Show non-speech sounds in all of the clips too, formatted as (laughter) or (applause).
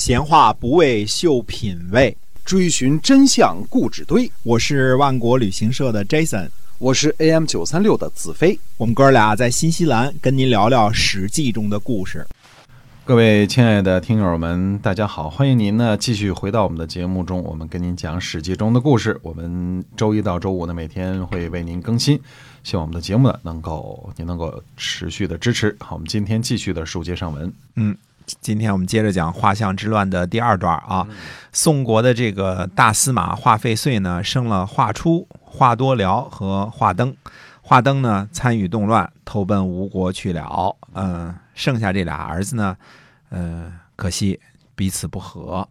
闲话不为秀品味，追寻真相故纸堆。我是万国旅行社的 Jason，我是 AM 九三六的子飞。我们哥俩在新西兰跟您聊聊《史记》中的故事。各位亲爱的听友们，大家好，欢迎您呢继续回到我们的节目中，我们跟您讲《史记》中的故事。我们周一到周五呢每天会为您更新，希望我们的节目呢能够您能够持续的支持。好，我们今天继续的书接上文。嗯，今天我们接着讲画像之乱的第二段啊。宋国的这个大司马华费遂呢，生了华初、华多辽和华登。华登呢参与动乱，投奔吴国去了。嗯，剩下这俩儿子呢，呃，可惜彼此不和。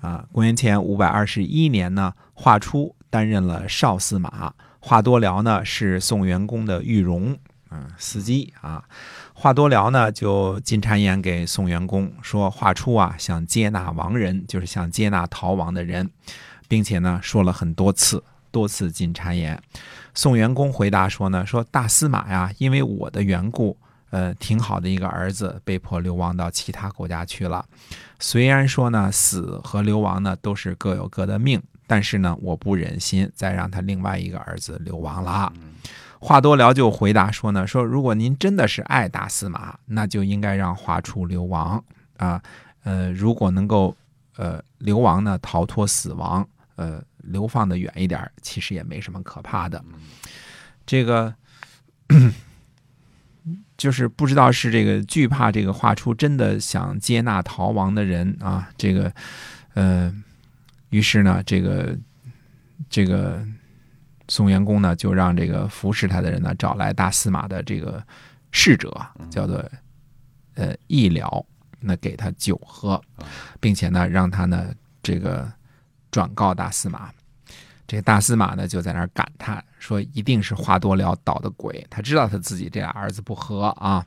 啊，公元前五百二十一年呢，华初担任了少司马，华多辽呢是宋元公的御戎，嗯，司机啊。话多聊呢就进谗言给宋元公说，华出啊想接纳亡人，就是想接纳逃亡的人，并且呢说了很多次，多次进谗言。宋元公回答说呢，说大司马呀，因为我的缘故，呃，挺好的一个儿子被迫流亡到其他国家去了。虽然说呢，死和流亡呢都是各有各的命，但是呢，我不忍心再让他另外一个儿子流亡了。(laughs) 华多聊就回答说呢，说如果您真的是爱大司马，那就应该让华出流亡啊。呃，如果能够呃流亡呢，逃脱死亡，呃。流放的远一点，其实也没什么可怕的。这个 (clears throat) 就是不知道是这个惧怕这个画出真的想接纳逃亡的人啊。这个呃，于是呢，这个这个宋元公呢，就让这个服侍他的人呢，找来大司马的这个侍者，叫做呃义辽，那给他酒喝，并且呢，让他呢这个。转告大司马，这个大司马呢就在那儿感叹说：“一定是华多了捣的鬼。”他知道他自己这俩儿子不和啊，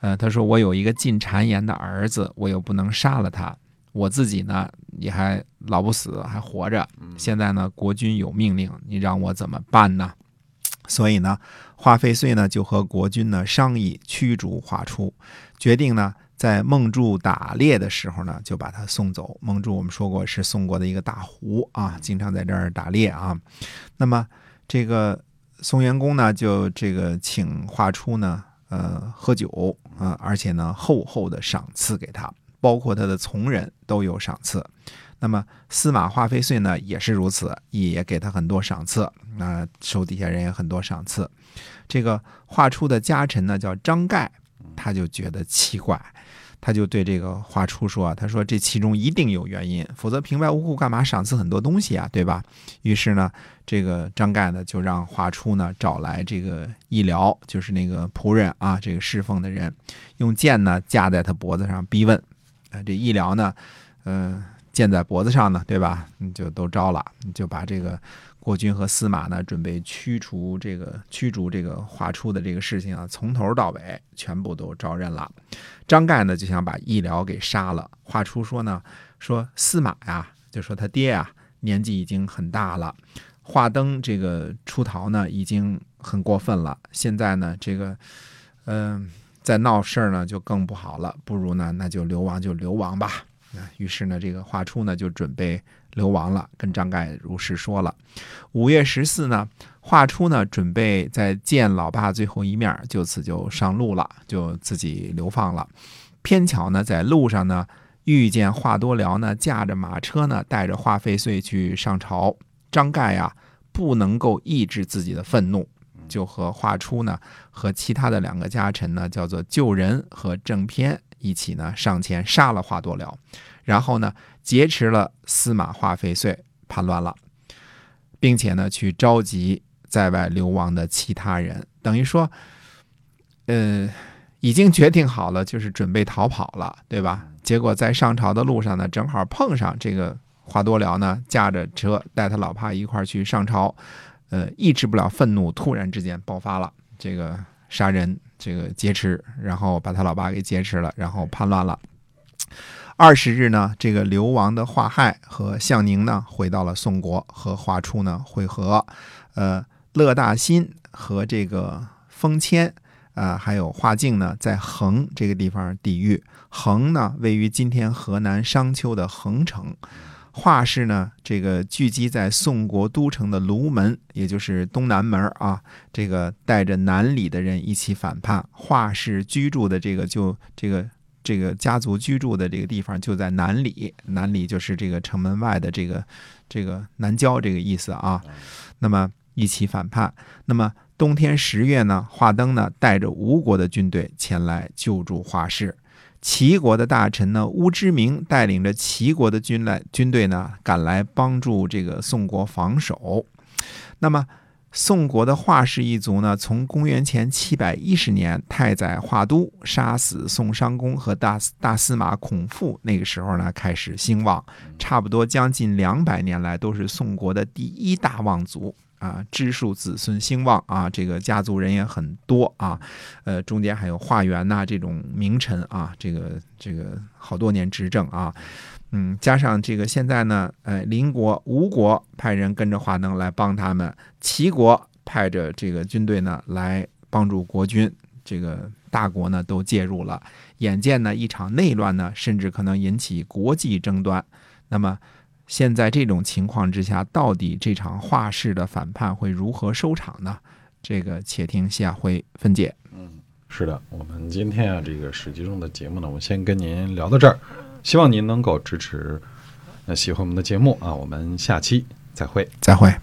呃，他说：“我有一个进谗言的儿子，我又不能杀了他，我自己呢也还老不死，还活着。现在呢国君有命令，你让我怎么办呢？”所以呢，华费遂呢就和国君呢商议驱逐华出，决定呢。在孟柱打猎的时候呢，就把他送走。孟柱我们说过是宋国的一个大胡啊，经常在这儿打猎啊。那么这个宋元公呢，就这个请华出呢，呃，喝酒啊，而且呢厚厚的赏赐给他，包括他的从人都有赏赐。那么司马华费遂呢也是如此，也给他很多赏赐。那手底下人也很多赏赐。这个华初的家臣呢叫张盖，他就觉得奇怪。他就对这个华初说：“他说这其中一定有原因，否则平白无故干嘛赏赐很多东西啊，对吧？”于是呢，这个张盖呢就让华初呢找来这个医疗，就是那个仆人啊，这个侍奉的人，用剑呢架在他脖子上逼问。啊，这医疗呢，嗯，剑在脖子上呢，对吧？你就都招了，就把这个。国君和司马呢，准备驱除这个驱逐这个华出的这个事情啊，从头到尾全部都招认了。张盖呢就想把义辽给杀了。华出说呢，说司马呀，就说他爹呀，年纪已经很大了。华登这个出逃呢，已经很过分了。现在呢，这个嗯，在闹事儿呢，就更不好了。不如呢，那就流亡就流亡吧。于是呢，这个华出呢就准备。流亡了，跟张盖如实说了。五月十四呢，华出呢准备再见老爸最后一面，就此就上路了，就自己流放了。偏巧呢，在路上呢遇见华多辽呢驾着马车呢带着华费遂去上朝。张盖呀不能够抑制自己的愤怒，就和华出呢和其他的两个家臣呢叫做救人和正偏一起呢上前杀了华多辽。然后呢，劫持了司马华费遂，叛乱了，并且呢，去召集在外流亡的其他人，等于说，呃，已经决定好了，就是准备逃跑了，对吧？结果在上朝的路上呢，正好碰上这个华多辽呢，驾着车带他老爸一块去上朝，呃，抑制不了愤怒，突然之间爆发了，这个杀人，这个劫持，然后把他老爸给劫持了，然后叛乱了。二十日呢，这个流亡的华亥和向宁呢，回到了宋国，和华出呢会合。呃，乐大新和这个封谦，啊，还有华靖呢，在衡这个地方抵御。衡呢，位于今天河南商丘的衡城。华氏呢，这个聚集在宋国都城的卢门，也就是东南门啊。这个带着南里的人一起反叛。华氏居住的这个就这个这个家族居住的这个地方就在南里，南里就是这个城门外的这个这个南郊这个意思啊。那么一起反叛。那么冬天十月呢，华登呢带着吴国的军队前来救助华氏。齐国的大臣呢，乌之明带领着齐国的军来军队呢，赶来帮助这个宋国防守。那么，宋国的华氏一族呢，从公元前七百一十年太宰华都杀死宋商公和大大司马孔父那个时候呢，开始兴旺，差不多将近两百年来都是宋国的第一大望族。啊，支数子孙兴旺啊，这个家族人也很多啊，呃，中间还有华元呐这种名臣啊，这个这个好多年执政啊，嗯，加上这个现在呢，呃，邻国吴国派人跟着华能来帮他们，齐国派着这个军队呢来帮助国军，这个大国呢都介入了，眼见呢一场内乱呢，甚至可能引起国际争端，那么。现在这种情况之下，到底这场画氏的反叛会如何收场呢？这个且听下回分解。嗯，是的，我们今天啊，这个史记中的节目呢，我先跟您聊到这儿，希望您能够支持，那，喜欢我们的节目啊，我们下期再会，再会。